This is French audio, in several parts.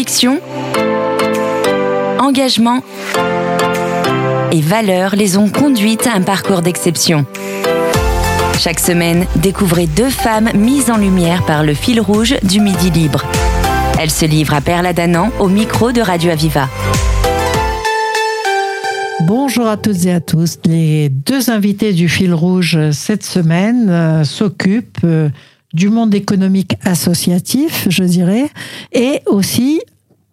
Conviction, engagement et valeurs les ont conduites à un parcours d'exception. Chaque semaine, découvrez deux femmes mises en lumière par le fil rouge du Midi Libre. Elles se livrent à Perla Danan au micro de Radio Aviva. Bonjour à toutes et à tous. Les deux invités du fil rouge cette semaine euh, s'occupent euh, du monde économique associatif, je dirais, et aussi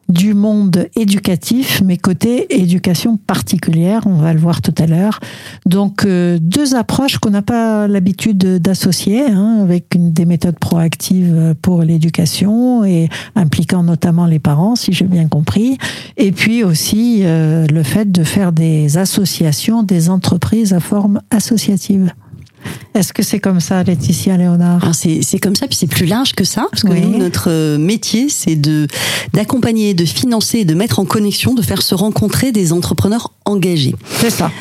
du monde éducatif, mais côté éducation particulière, on va le voir tout à l'heure. Donc euh, deux approches qu'on n'a pas l'habitude d'associer, hein, avec une, des méthodes proactives pour l'éducation et impliquant notamment les parents, si j'ai bien compris, et puis aussi euh, le fait de faire des associations, des entreprises à forme associative. Est-ce que c'est comme ça, Laetitia Léonard C'est comme ça, puis c'est plus large que ça, parce que nous, notre euh, métier, c'est de d'accompagner, de financer, de mettre en connexion, de faire se rencontrer des entrepreneurs engagés. C'est ça.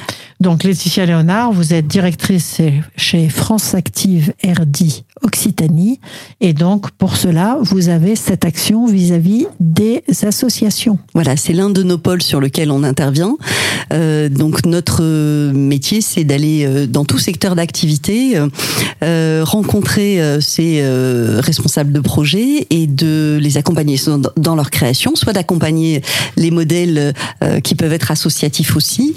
Donc Laetitia Léonard, vous êtes directrice chez France Active RD Occitanie. Et donc, pour cela, vous avez cette action vis-à-vis des associations. Voilà, c'est l'un de nos pôles sur lequel on intervient. Euh, donc, notre métier, c'est d'aller euh, dans tout secteur d'activité, euh, rencontrer euh, ces euh, responsables de projet et de les accompagner dans leur création, soit d'accompagner les modèles euh, qui peuvent être associatifs aussi.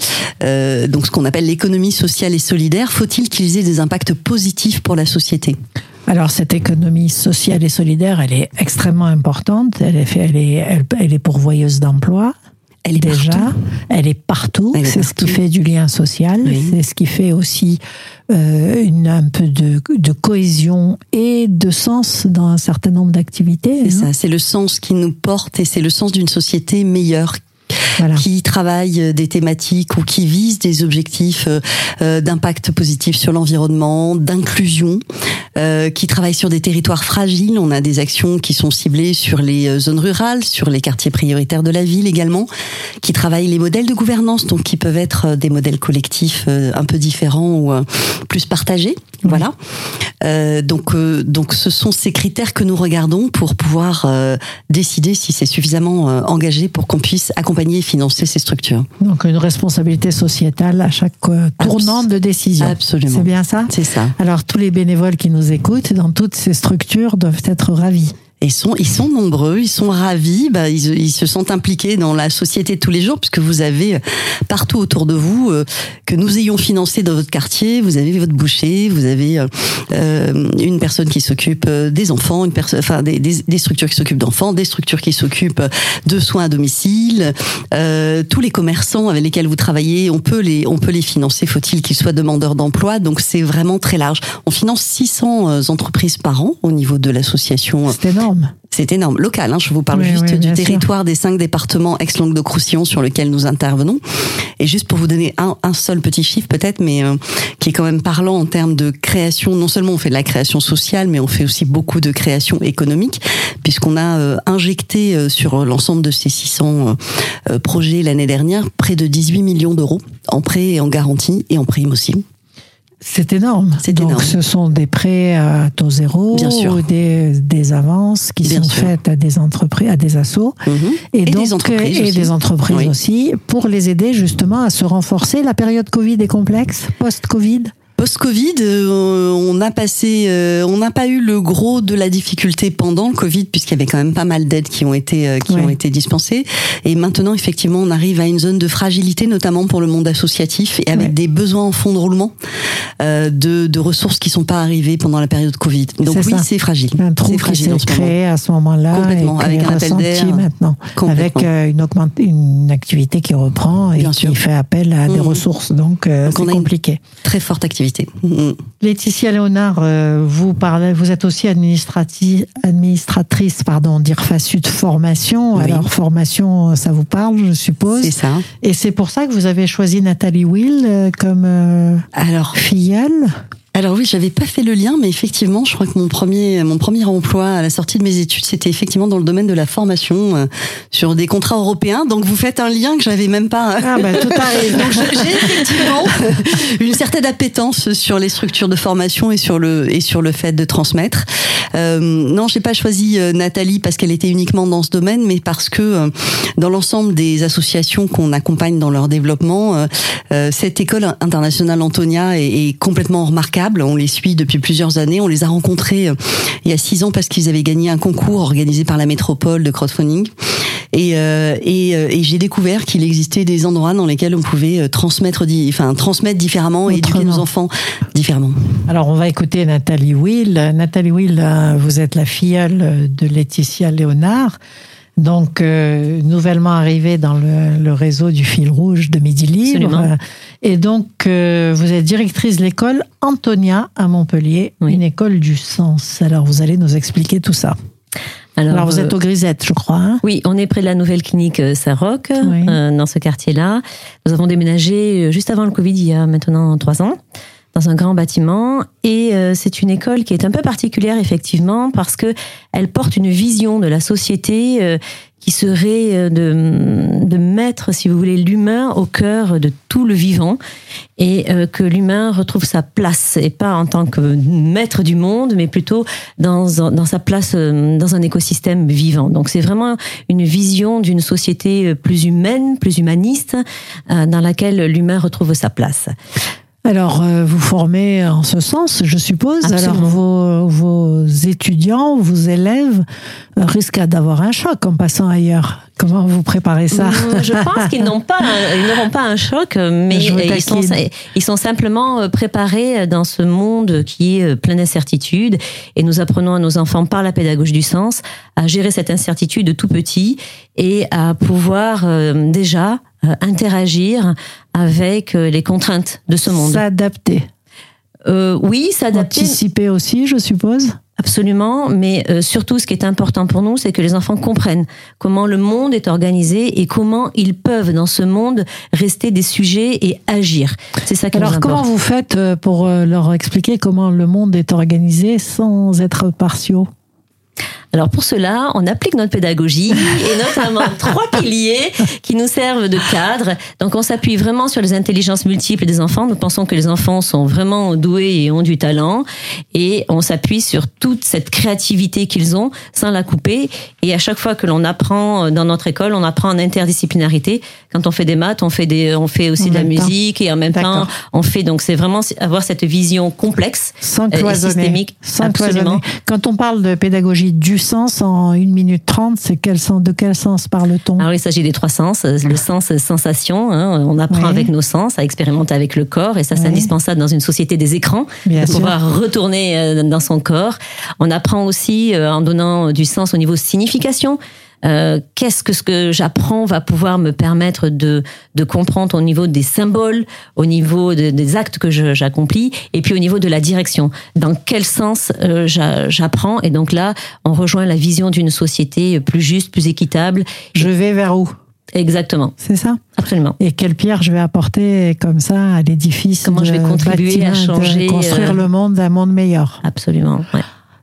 donc, ce qu'on appelle l'économie sociale et solidaire. Faut-il qu'ils aient des impacts positifs pour la société? Alors cette économie sociale et solidaire, elle est extrêmement importante. Elle est, elle est, elle, est pourvoyeuse d'emplois. Elle est déjà, partout. elle est partout. C'est ce qui fait du lien social. C'est ce qui fait aussi euh, une, un peu de, de, cohésion et de sens dans un certain nombre d'activités. C'est ça. C'est le sens qui nous porte et c'est le sens d'une société meilleure qui travaillent euh, des thématiques ou qui visent des objectifs euh, euh, d'impact positif sur l'environnement, d'inclusion, qui travaillent sur des territoires fragiles. On a des actions qui sont ciblées sur les zones rurales, sur les quartiers prioritaires de la ville également, qui travaillent les modèles de gouvernance, donc qui peuvent être des modèles collectifs un peu différents ou plus partagés. Voilà. donc, donc, ce sont ces critères que nous regardons pour pouvoir décider si c'est suffisamment engagé pour qu'on puisse accompagner et financer ces structures. Donc une responsabilité sociétale à chaque euh, tournant de décision. Absolument. C'est bien ça? C'est ça. Alors tous les bénévoles qui nous écoutent dans toutes ces structures doivent être ravis. Ils sont, ils sont nombreux, ils sont ravis, bah, ils, ils, se sentent impliqués dans la société de tous les jours, puisque vous avez euh, partout autour de vous, euh, que nous ayons financé dans votre quartier, vous avez votre boucher, vous avez euh, une personne qui s'occupe des enfants, une personne, enfin des, des, structures qui s'occupent d'enfants, des structures qui s'occupent de soins à domicile, euh, tous les commerçants avec lesquels vous travaillez, on peut les, on peut les financer, faut-il qu'ils soient demandeurs d'emploi, donc c'est vraiment très large. On finance 600 entreprises par an au niveau de l'association. C'est énorme. C'est énorme. Local, hein, je vous parle juste du territoire des cinq départements ex-Languedoc-Roussillon sur lequel nous intervenons. Et juste pour vous donner un, un seul petit chiffre peut-être, mais euh, qui est quand même parlant en termes de création. Non seulement on fait de la création sociale, mais on fait aussi beaucoup de création économique, puisqu'on a euh, injecté euh, sur l'ensemble de ces 600 projets l'année dernière près de 18 millions d'euros en prêts et en garantie et en prime aussi. C'est énorme. C'est Donc, ce sont des prêts à taux zéro, Bien sûr. Des, des avances qui Bien sont sûr. faites à des entreprises, à des assos, Mhm. et, Et donc des entreprises et aussi. des entreprises Oui. aussi, pour les aider justement à se renforcer. La période Covid est complexe, post-Covid. Post-Covid, euh, on a passé, euh, on n'a pas eu le gros de la difficulté pendant le Covid, puisqu'il y avait quand même pas mal d'aides qui ont été euh, qui Ouais. ont été dispensées. Et maintenant, effectivement, on arrive à une zone de fragilité, notamment pour le monde associatif, et avec Ouais. des besoins en fonds de roulement euh, de, de ressources qui sont pas arrivées pendant la période Covid. Donc C'est oui, c'est fragile. Un trou C'est qui fragile s'est en ce moment. créé à ce moment-là Complètement, qui avec un appel d'air. maintenant, avec euh, une, augmente, une activité qui reprend et Bien qui sûr. fait appel à des Mhm. ressources. Donc, euh, Donc, on c'est compliqué. Très forte activité. Mhm. Laetitia Léonard, euh, vous parlez, vous êtes aussi administratrice, pardon, d'IRFASUD formation. Oui. Alors formation, ça vous parle, je suppose. C'est ça. Et c'est pour ça que vous avez choisi Nathalie Will euh, comme euh, Alors, filleule. Alors oui, j'avais pas fait le lien, mais effectivement, je crois que mon premier, mon premier emploi à la sortie de mes études, c'était effectivement dans le domaine de la formation euh, sur des contrats européens. Donc vous faites un lien que j'avais même pas. Ah bah tout arrive. Donc j'ai effectivement une certaine appétence sur les structures de formation et sur le et sur le fait de transmettre. Euh, non, j'ai pas choisi euh, Nathalie parce qu'elle était uniquement dans ce domaine, mais parce que euh, dans l'ensemble des associations qu'on accompagne dans leur développement, cette école internationale Antonia est, est complètement remarquable on les suit depuis plusieurs années. On les a rencontrés euh, il y a six ans parce qu'ils avaient gagné un concours organisé par la métropole de crowdfunding. Et, euh, euh, et, j'ai découvert qu'il existait des endroits dans lesquels on pouvait transmettre, enfin transmettre différemment et éduquer nos enfants différemment. Alors on va écouter Nathalie Will. Nathalie Will, vous êtes la filleule de Laetitia Léonard donc nouvellement arrivée dans le, réseau du fil rouge de Midi Libre. Et donc, euh, vous êtes directrice de l'école Antonia à Montpellier, une école du sens. Alors, vous allez nous expliquer tout ça. Alors, vous êtes euh, au Grisette, je crois. Hein? Oui, on est près de la nouvelle clinique euh, Saint-Roch, dans ce quartier-là. Nous avons déménagé juste avant le Covid, il y a maintenant trois ans dans un grand bâtiment et c'est une école qui est un peu particulière effectivement parce que elle porte une vision de la société qui serait euh, de, de mettre, si vous voulez, l'humain au cœur de tout le vivant et euh, que l'humain retrouve sa place, et pas en tant que maître du monde, mais plutôt dans, dans sa place euh, dans un écosystème vivant. Donc c'est vraiment une vision d'une société plus humaine, plus humaniste, dans laquelle l'humain retrouve sa place. Alors, vous formez en ce sens, je suppose. Alors, vos, vos étudiants, vos élèves risque d'avoir un choc en passant ailleurs. Comment vous préparez ça mmh, Je pense qu'ils n'ont pas, ils n'auront pas un choc, mais ils sont, ils sont simplement euh, préparés dans ce monde qui est euh, plein d'incertitudes. Et nous apprenons à nos enfants par la pédagogie du sens à gérer cette incertitude tout petit et à pouvoir euh, déjà interagir avec les contraintes de ce monde. S'adapter. Euh, oui, s'adapter. Anticiper aussi, je suppose. Absolument, mais euh, surtout ce qui est important pour nous, c'est que les enfants comprennent comment le monde est organisé et comment ils peuvent dans ce monde rester des sujets et agir. C'est ça qui Alors, nous importe. comment vous faites euh, pour euh, leur expliquer comment le monde est organisé sans être partiaux? Alors pour cela, on applique notre pédagogie et notamment trois piliers qui nous servent de cadre. Donc on s'appuie vraiment sur les intelligences multiples des enfants. Nous pensons que les enfants sont vraiment doués et ont du talent et on s'appuie sur toute cette créativité qu'ils ont sans la couper. Et à chaque fois que l'on apprend dans notre école, on apprend en interdisciplinarité. Quand on fait des maths, on fait des, on fait aussi de la musique et en même temps on fait donc c'est vraiment avoir cette vision complexe, sans cloisonner, et systémique, sans absolument. Quand on parle de pédagogie du sens en 1 minute 30, c'est quel sens, de quel sens parle-t-on? Alors, il s'agit des trois sens. Le sens sensation, hein, on apprend avec nos sens, à expérimenter avec le corps, et ça, c'est indispensable dans une société des écrans, de pouvoir retourner euh, dans son corps. On apprend aussi euh, en donnant du sens au niveau signification. Euh, qu'est-ce que ce que j'apprends va pouvoir me permettre de, de comprendre au niveau des symboles, au niveau des actes que j'accomplis, et puis au niveau de la direction. Dans quel sens euh, j'apprends? Et donc là, on rejoint la vision d'une société plus juste, plus équitable. Je vais vers où? Exactement. C'est ça? Absolument. Et quelle pierre je vais apporter comme ça à l'édifice Comment je vais contribuer à changer, construire euh, le monde d'un monde meilleur? Absolument. Ouais.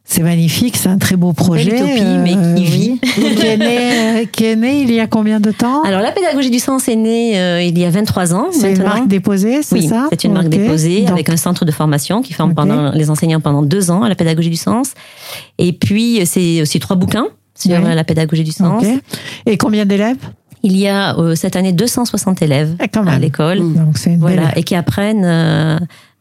C'est magnifique, c'est un très beau projet. Utopie, mais qui euh, vit. qui, est né, qui est né il y a combien de temps Alors, la pédagogie du sens est née euh, il y a 23 ans. C'est une marque déposée, c'est oui, ça c'est une marque déposée avec un centre de formation qui forme pendant, les enseignants pendant deux ans à la pédagogie du sens. Et puis, c'est aussi trois bouquins sur la pédagogie du sens. Et combien d'élèves il y a euh, cette année 260 élèves ah, à l'école, voilà, et qui apprennent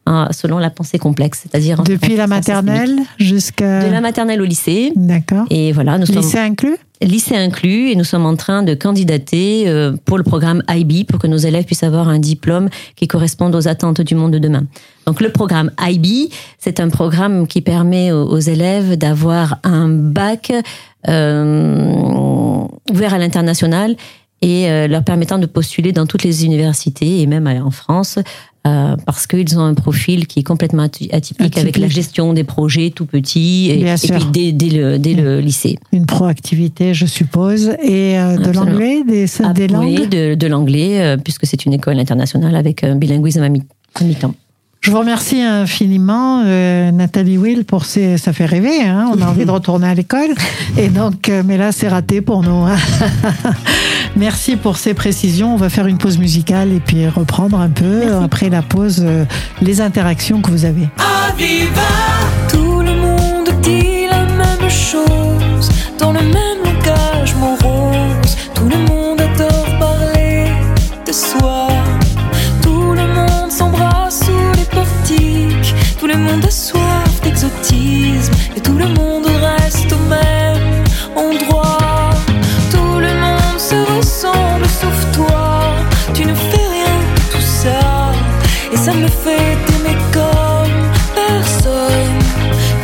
Hein, selon la pensée complexe, c'est-à-dire depuis la maternelle jusqu'à de la maternelle au lycée. D'accord. Et voilà, nous lycée inclus. Lycée inclus, et nous sommes en train de candidater euh, pour le programme IB pour que nos élèves puissent avoir un diplôme qui corresponde aux attentes du monde de demain. Donc le programme IB, c'est un programme qui permet aux, élèves d'avoir un bac euh, ouvert à l'international et euh, leur permettant de postuler dans toutes les universités et même en France euh, parce qu'ils ont un profil qui est complètement atypique, avec la gestion des projets tout petits et, puis dès, le, dès le, lycée. Une proactivité, je suppose, et euh, de l'anglais, des, ah, langues Oui, de, de l'anglais, puisque c'est une école internationale avec un bilinguisme à mi-temps. Je vous remercie infiniment, euh, Nathalie Will, pour ces. Ça fait rêver, hein on a envie de retourner à l'école. Et donc, euh, mais là, c'est raté pour nous. Hein. Merci pour ces précisions. On va faire une pause musicale et puis reprendre un peu après la pause euh, les interactions que vous avez. Tout le monde dit la même chose dans le même langage morose. Tout le monde adore parler de soi. Tout le monde s'embrasse sous les portiques. Tout le monde a soif d'exotisme et tout le monde reste au même endroit. Ça me fait t'aimer comme personne.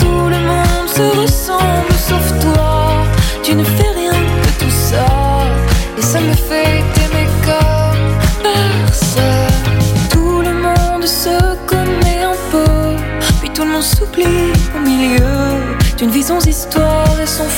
Tout le monde se ressemble sauf toi. Tu ne fais rien de tout ça et ça me fait t'aimer comme personne. Tout le monde se connaît un peu, puis tout le monde s'oublie au milieu d'une sans histoire et sans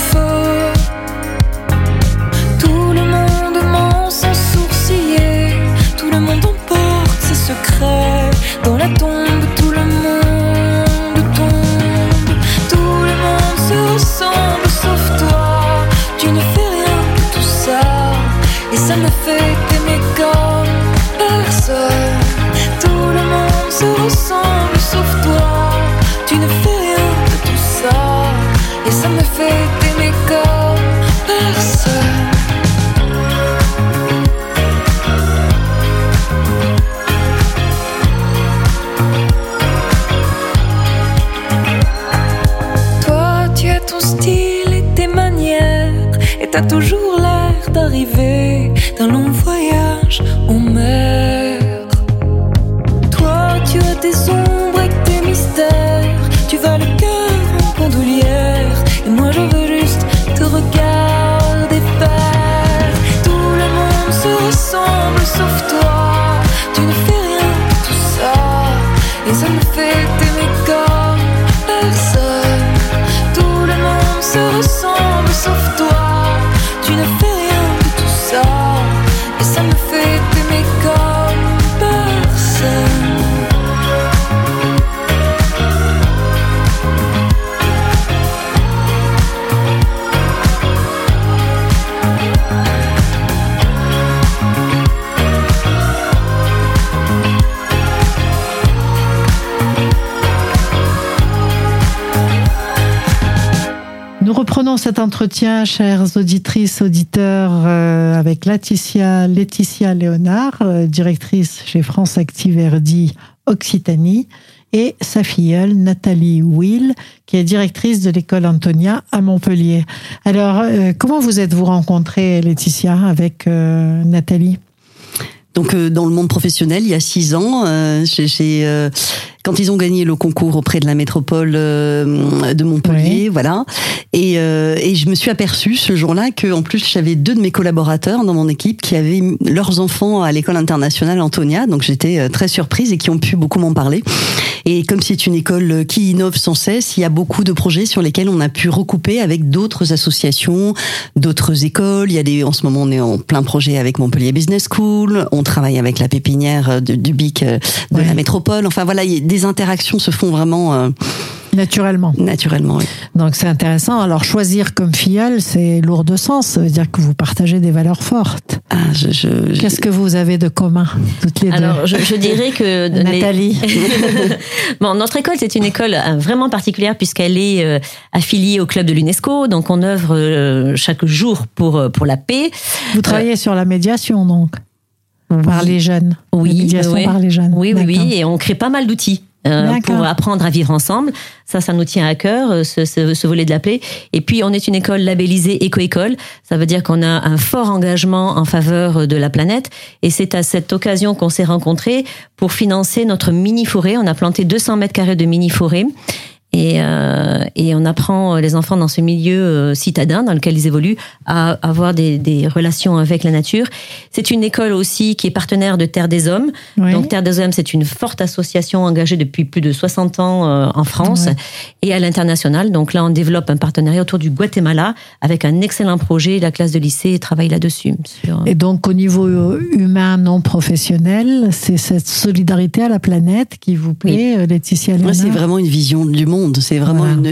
et ça me fait entretien, chères auditrices, auditeurs, euh, avec Laetitia, Laetitia Léonard, euh, directrice chez France Active RD Occitanie, et sa filleule Nathalie Will, qui est directrice de l'école Antonia à Montpellier. Alors, euh, comment vous êtes-vous rencontrée, Laetitia, avec Nathalie? Donc dans le monde professionnel, il y a six ans, j'ai, quand ils ont gagné le concours auprès de la métropole euh, de Montpellier, Oui. voilà, et, euh, et je me suis aperçue ce jour-là que en plus j'avais deux de mes collaborateurs dans mon équipe qui avaient leurs enfants à l'école internationale Antonia, donc j'étais euh, très surprise et qui ont pu beaucoup m'en parler. Et comme c'est une école qui innove sans cesse, il y a beaucoup de projets sur lesquels on a pu recouper avec d'autres associations, d'autres écoles. Il y a des, en ce moment, on est en plein projet avec Montpellier Business School. On travaille avec la pépinière de- du BIC euh, de Ouais. la métropole. Enfin voilà, il y a- des interactions se font vraiment euh, Naturellement. naturellement. oui. Donc c'est intéressant. Alors choisir comme filleule, c'est lourd de sens. Ça veut dire que vous partagez des valeurs fortes. Ah, je, je, je- Qu'est-ce que vous avez de commun, toutes les Alors, deux je, je dirais que les- Nathalie. bon, notre école, c'est une école euh, vraiment particulière puisqu'elle est euh, affiliée au club de l'UNESCO. Donc, on œuvre euh, chaque jour pour pour la paix. Vous travaillez sur la médiation, donc, par les jeunes. Oui, La par les jeunes. Oui, oui, oui, et on crée pas mal d'outils. euh, pour apprendre à vivre ensemble. Ça, ça nous tient à cœur, euh, ce, ce, ce volet de la paix. Et puis, on est une école labellisée éco-école. Ça veut dire qu'on a un fort engagement en faveur de la planète. Et c'est à cette occasion qu'on s'est rencontrés pour financer notre mini-forêt. On a planté 200 mètres carrés de mini-forêt. Et, euh, et on apprend les enfants dans ce milieu euh, citadin dans lequel ils évoluent à avoir des, des relations avec la nature. C'est une école aussi qui est partenaire de Terre des Hommes. Donc Terre des Hommes, c'est une forte association engagée depuis plus de 60 ans euh, en France et à l'international. Donc là, on développe un partenariat autour du Guatemala avec un excellent projet. La classe de lycée travaille là-dessus. Et donc au niveau humain non professionnel, c'est cette solidarité à la planète qui vous plaît, oui. Laetitia Moi, c'est vraiment une vision du monde. C'est vraiment une,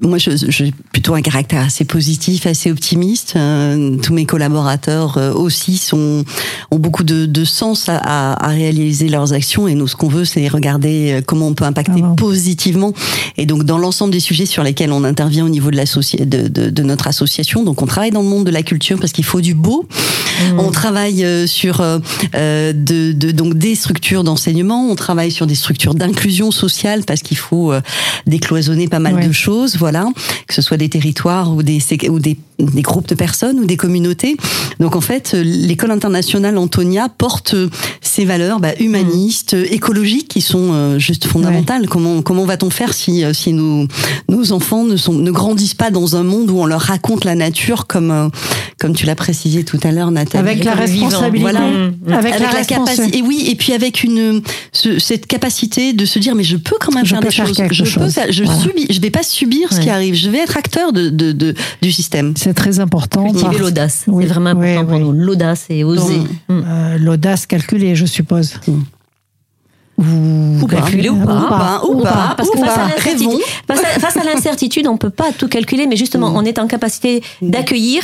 moi, j'ai plutôt un caractère assez positif, assez optimiste. Euh, tous mes collaborateurs euh, aussi sont ont beaucoup de, de sens à, à, réaliser leurs actions. Et nous, ce qu'on veut, c'est regarder euh, comment on peut impacter ah positivement. Et donc, dans l'ensemble des sujets sur lesquels on intervient au niveau de, de, de, de, notre association, donc on travaille dans le monde de la culture parce qu'il faut du beau. Mmh. On travaille sur euh, de, de, donc des structures d'enseignement. On travaille sur des structures d'inclusion sociale parce qu'il faut décloisonner pas mal ouais. de choses. Voilà que ce soit des territoires ou des, ou des, des, groupes de personnes ou des communautés. Donc en fait, l'école internationale Antonia porte ces valeurs bah, humanistes, mmh. écologiques qui sont euh, juste fondamentales. Ouais. Comment comment va-t-on faire si euh, si nos nos enfants ne sont ne grandissent pas dans un monde où on leur raconte la nature comme euh, comme tu l'as précisé tout à l'heure, Nathalie? Avec la responsabilité. Voilà. Mmh. Avec, avec, la, la capacité. Et oui, et puis avec une ce, cette capacité de se dire mais je peux quand même je faire des faire choses. je chose. peux, je voilà. subis, je vais pas subir ce Ouais. qui arrive. Je vais être acteur de, de, de du système. C'est très important. Cultiver l'audace. Oui, C'est vraiment important oui, pour oui. nous. L'audace et oser. Mmh. Mm. Euh, L'audace calculée, je suppose. Ou pas. calculer ou Ou pas. pas, ou pas, Parce que ou face à pas. l'incertitude- face à- on peut pas tout calculer, mais justement, Mm. on est en capacité d'accueillir.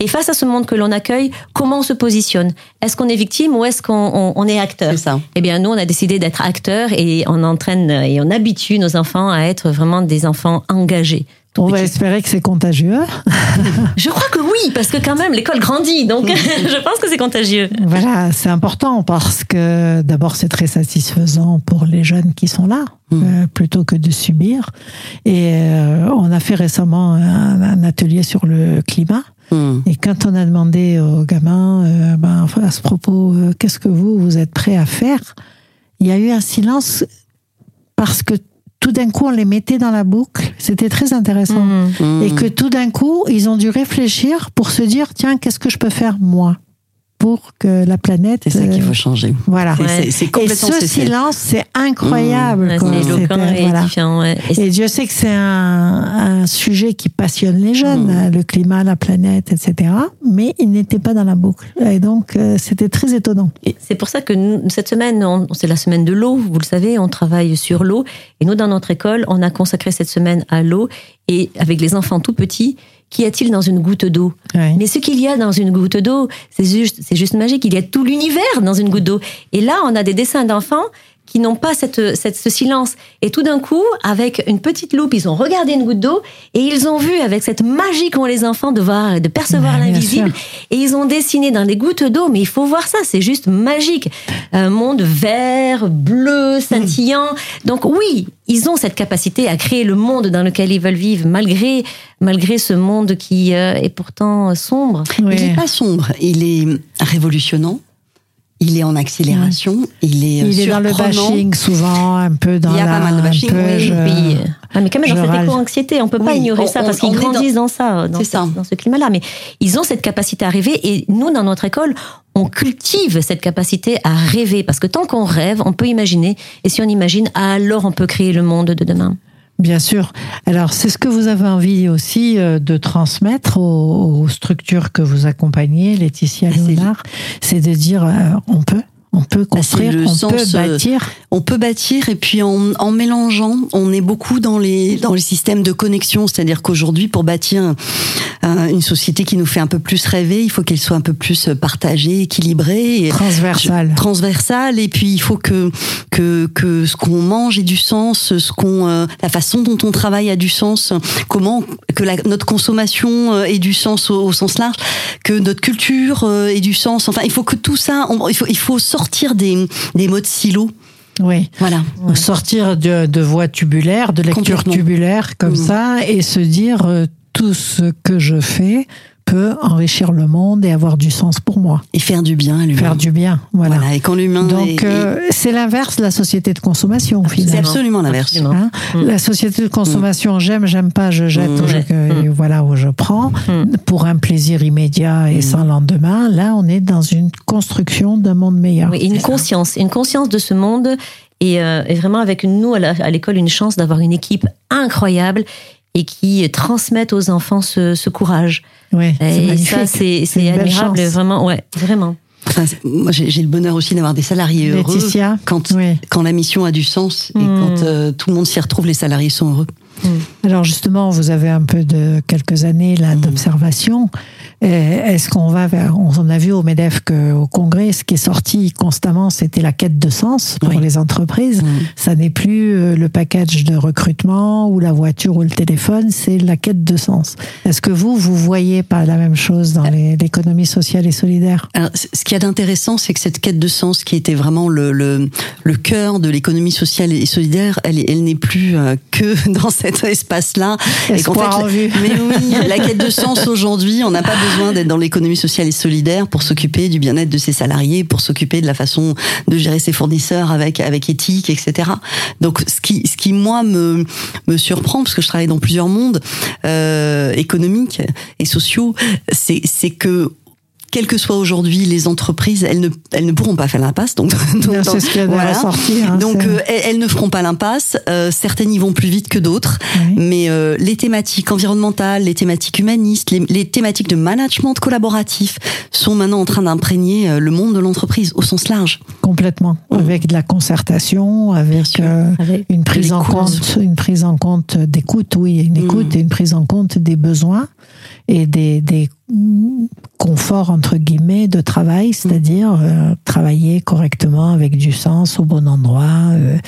Et face à ce monde que l'on accueille, comment on se positionne? Est-ce qu'on est victime ou est-ce qu'on on- on est acteur? C'est ça. Eh bien, nous, on a décidé d'être acteurs et on entraîne et on habitue nos enfants à être vraiment des enfants engagés. On va espérer que c'est contagieux. Je crois que oui, parce que quand même, l'école grandit, donc je pense que c'est contagieux. Voilà, c'est important parce que d'abord c'est très satisfaisant pour les jeunes qui sont là, Mm. euh, plutôt que de subir. Et euh, on a fait récemment un, un atelier sur le climat. Mmh. Et quand on a demandé aux gamins, euh, ben, à ce propos, qu'est-ce que vous, vous êtes prêts à faire Il y a eu un silence parce que tout d'un coup, on les mettait dans la boucle. C'était très intéressant. Mm. Mmh. Et que tout d'un coup, ils ont dû réfléchir pour se dire, tiens, qu'est-ce que je peux faire moi? Pour que la planète... C'est ça qu'il euh, faut changer. Voilà. C'est- Ouais. C'est c'est Et complètement ce silence, c'est incroyable. Quoi. c'est éloquent et voilà. édifiant. ouais. Et Et Dieu sait que c'est un, un sujet qui passionne les jeunes, Mm. hein, le climat, la planète, etc. Mais il n'était pas dans la boucle. Et donc, euh, c'était très étonnant. C'est pour ça que nous, cette semaine, c'est la semaine de l'eau, vous le savez, on travaille sur l'eau. Et nous, dans notre école, on a consacré cette semaine à l'eau. Et avec les enfants tout petits, qu'y a-t-il dans une goutte d'eau Ouais. Mais ce qu'il y a dans une goutte d'eau, c'est juste, c'est juste magique. Il y a tout l'univers dans une goutte d'eau. Et là, on a des dessins d'enfants qui n'ont pas cette, cette, ce silence. Et tout d'un coup, avec une petite loupe, ils ont regardé une goutte d'eau et ils ont vu, avec cette magie qu'ont les enfants de voir, de percevoir Ouais, l'invisible, et ils ont dessiné dans des gouttes d'eau. Mais il faut voir ça, c'est juste magique. Un monde vert, bleu, scintillant. Donc oui, ils ont cette capacité à créer le monde dans lequel ils veulent vivre, malgré, malgré ce monde qui euh, est pourtant sombre. Oui. Il n'est pas sombre, il est révolutionnant, il est en accélération, il est euh, Il est dans le bashing souvent, un peu dans Il y a la, pas mal de bashing, peu, oui, je- Oui. Ah, mais quand même, je dans cette râle. éco-anxiété, on peut pas Oui, ignorer on- ça on- parce qu'ils est dans- grandissent dans, ça, dans, ce, ça. dans ce climat-là. Mais ils ont cette capacité à rêver et nous, dans notre école, on cultive cette capacité à rêver parce que tant qu'on rêve, on peut imaginer et si on imagine, alors on peut créer le monde de demain. Bien sûr. Alors, c'est ce que vous avez envie aussi euh, de transmettre aux, aux structures que vous accompagnez, Laetitia c'est- Léonard, c'est de dire euh, on peut, on peut Bah, construire, le on sens, peut euh, bâtir. On peut bâtir et puis en, en mélangeant, on est beaucoup dans les dans les systèmes de connexion, c'est-à-dire qu'aujourd'hui pour bâtir une société qui nous fait un peu plus rêver, il faut qu'elle soit un peu plus partagée, équilibrée, et Transversale. je- transversale et puis il faut que que que ce qu'on mange ait du sens, ce qu'on euh, la façon dont on travaille a du sens, comment que la, notre consommation euh, ait du sens au, au sens large, que notre culture euh, ait du sens. Enfin, il faut que tout ça, on- il faut il faut sortir des des modes silos. Oui. Voilà. Sortir de, de voies tubulaires, de lecture tubulaire comme Mhm. ça, et se dire euh, tout ce que je fais peut enrichir le monde et avoir du sens pour moi. Et faire du bien à l'humain. Faire du bien, voilà. et quand l'humain. Donc, euh, c'est l'inverse de la société de consommation, finalement. C'est absolument l'inverse. Hein mm. La société de consommation, j'aime, j'aime pas, je jette, mm. je, voilà où je prends, mm. pour un plaisir immédiat et sans lendemain. Là, on est dans une construction d'un monde meilleur. Oui, une conscience, une conscience de ce monde. Et, euh, vraiment avec nous à l'école une chance d'avoir une équipe incroyable et qui transmettent aux enfants ce, ce courage. Ouais, et ça, c'est admirable, vraiment. Ouais, vraiment. Enfin, moi, j'ai le bonheur aussi d'avoir des salariés heureux. Quand, quand la mission a du sens et hmm. quand euh, tout le monde s'y retrouve, les salariés sont heureux. Hmm. Alors justement, vous avez un peu de quelques années là hmm. d'observation. Est-ce qu'on va vers. On a vu au MEDEF qu'au Congrès, ce qui est sorti constamment, c'était la quête de sens pour les entreprises. Mm. Ça n'est plus euh, le package de recrutement ou la voiture ou le téléphone, c'est la quête de sens. Est-ce que vous, vous voyez pas la même chose dans l'économie sociale et solidaire? Alors, Ce qui est intéressant, c'est que cette quête de sens, qui était vraiment le, le, le cœur de l'économie sociale et solidaire, elle, elle n'est plus euh, que dans cet espace-là. Et qu'en fait, mais oui, la quête de sens aujourd'hui, on n'a pas besoin d'être dans l'économie sociale et solidaire pour s'occuper du bien-être de ses salariés, pour s'occuper de la façon de gérer ses fournisseurs avec avec éthique, etc. Donc ce qui ce qui moi me me surprend parce que je travaille dans plusieurs mondes euh, économiques et sociaux, c'est c'est que quelles que soient aujourd'hui les entreprises, elles ne, elles ne pourront pas faire l'impasse. Donc, donc c'est ce qui voilà. hein, donc euh, elles, ne feront pas l'impasse. Euh, certaines y vont plus vite que d'autres. Mais euh, les thématiques environnementales, les thématiques humanistes, les, les, thématiques de management collaboratif sont maintenant en train d'imprégner le monde de l'entreprise au sens large. Complètement, mmh. avec de la concertation, avec, une prise en compte, une prise en compte d'écoute, oui, une écoute mmh. et une prise en compte des besoins et des, des confort entre guillemets de travail, c'est-à-dire euh, travailler correctement avec du sens au bon endroit. Euh.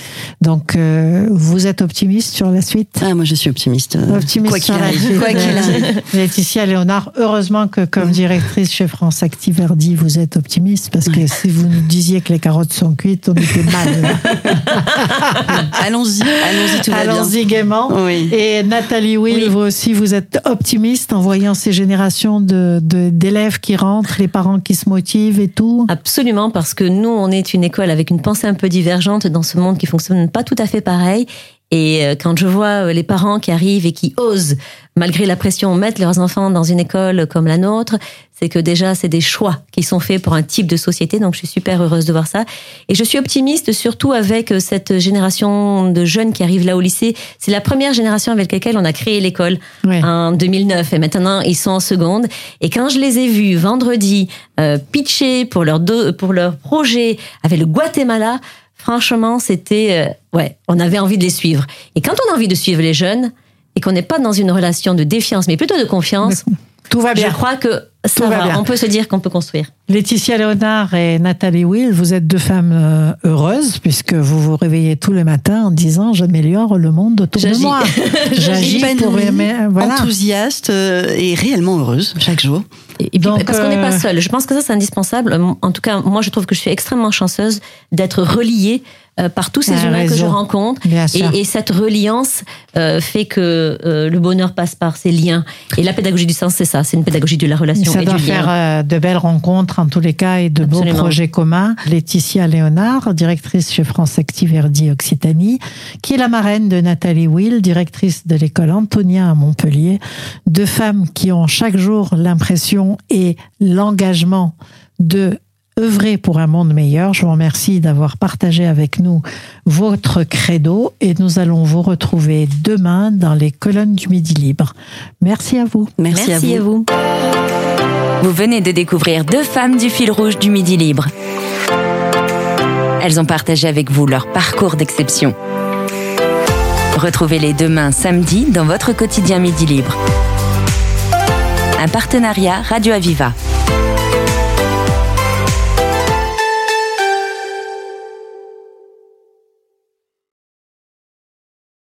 Donc, euh, vous êtes optimiste sur la suite? Ah, Moi, je suis optimiste. Optimiste quoi qu'il arrive. Quoi qu'il arrive. Laetitia Léonard, heureusement que comme directrice chez France Activerdi, vous êtes optimiste parce que si vous nous disiez que les carottes sont cuites, on était mal. allons-y, allons-y tout Allons-y gaiement. Oui. Et Nathalie Will, vous aussi, vous êtes optimiste en voyant ces générations d'élèves qui rentrent, les parents qui se motivent et tout Absolument, parce que nous, on est une école avec une pensée un peu divergente dans ce monde qui fonctionne pas tout à fait pareil. Et euh, quand je vois euh, les parents qui arrivent et qui osent, malgré la pression, mettre leurs enfants dans une école comme la nôtre, c'est que déjà, c'est des choix qui sont faits pour un type de société. Donc, je suis super heureuse de voir ça. Et je suis optimiste surtout avec euh, cette génération de jeunes qui arrivent là au lycée. C'est la première génération avec laquelle on a créé l'école en 2009. Et maintenant, ils sont en seconde. Et quand je les ai vus vendredi euh, pitcher pour leur, pour leur projet avec le Guatemala, franchement, c'était, euh, ouais, on avait envie de les suivre. Et quand on a envie de suivre les jeunes et qu'on n'est pas dans une relation de défiance, mais plutôt de confiance, tout va bien. Je crois que ça va. On peut se dire qu'on peut construire. Laetitia Léonard et Nathalie Will, vous êtes deux femmes euh, heureuses puisque vous vous réveillez tous les matins en disant j'améliore le monde autour de moi. J'agis pour voilà. enthousiaste euh, et réellement heureuse chaque jour. Et, Donc, parce qu'on n'est pas euh, seul. Je pense que ça c'est indispensable. En tout cas, moi je trouve que je suis extrêmement chanceuse d'être reliée euh, par tous ces ah, humains que je rencontre. Et, et, cette reliance euh, fait que euh, le bonheur passe par ces liens. Et la pédagogie du sens, c'est ça, c'est une pédagogie de la relation ça et doit du faire lien. de belles rencontres en tous les cas et de beaux projets communs. Laetitia Léonard, directrice chez France Active Verdi Occitanie, qui est la marraine de Nathalie Will, directrice de l'école Antonia à Montpellier. Deux femmes qui ont chaque jour l'impression et l'engagement de œuvrer pour un monde meilleur. Je vous remercie d'avoir partagé avec nous votre credo et nous allons vous retrouver demain dans les colonnes du Midi Libre. Merci à vous. Merci, à, vous. à vous. Vous venez de découvrir deux femmes du fil rouge du Midi Libre. Elles ont partagé avec vous leur parcours d'exception. Retrouvez-les demain samedi dans votre quotidien Midi Libre. Un partenariat Radio Aviva.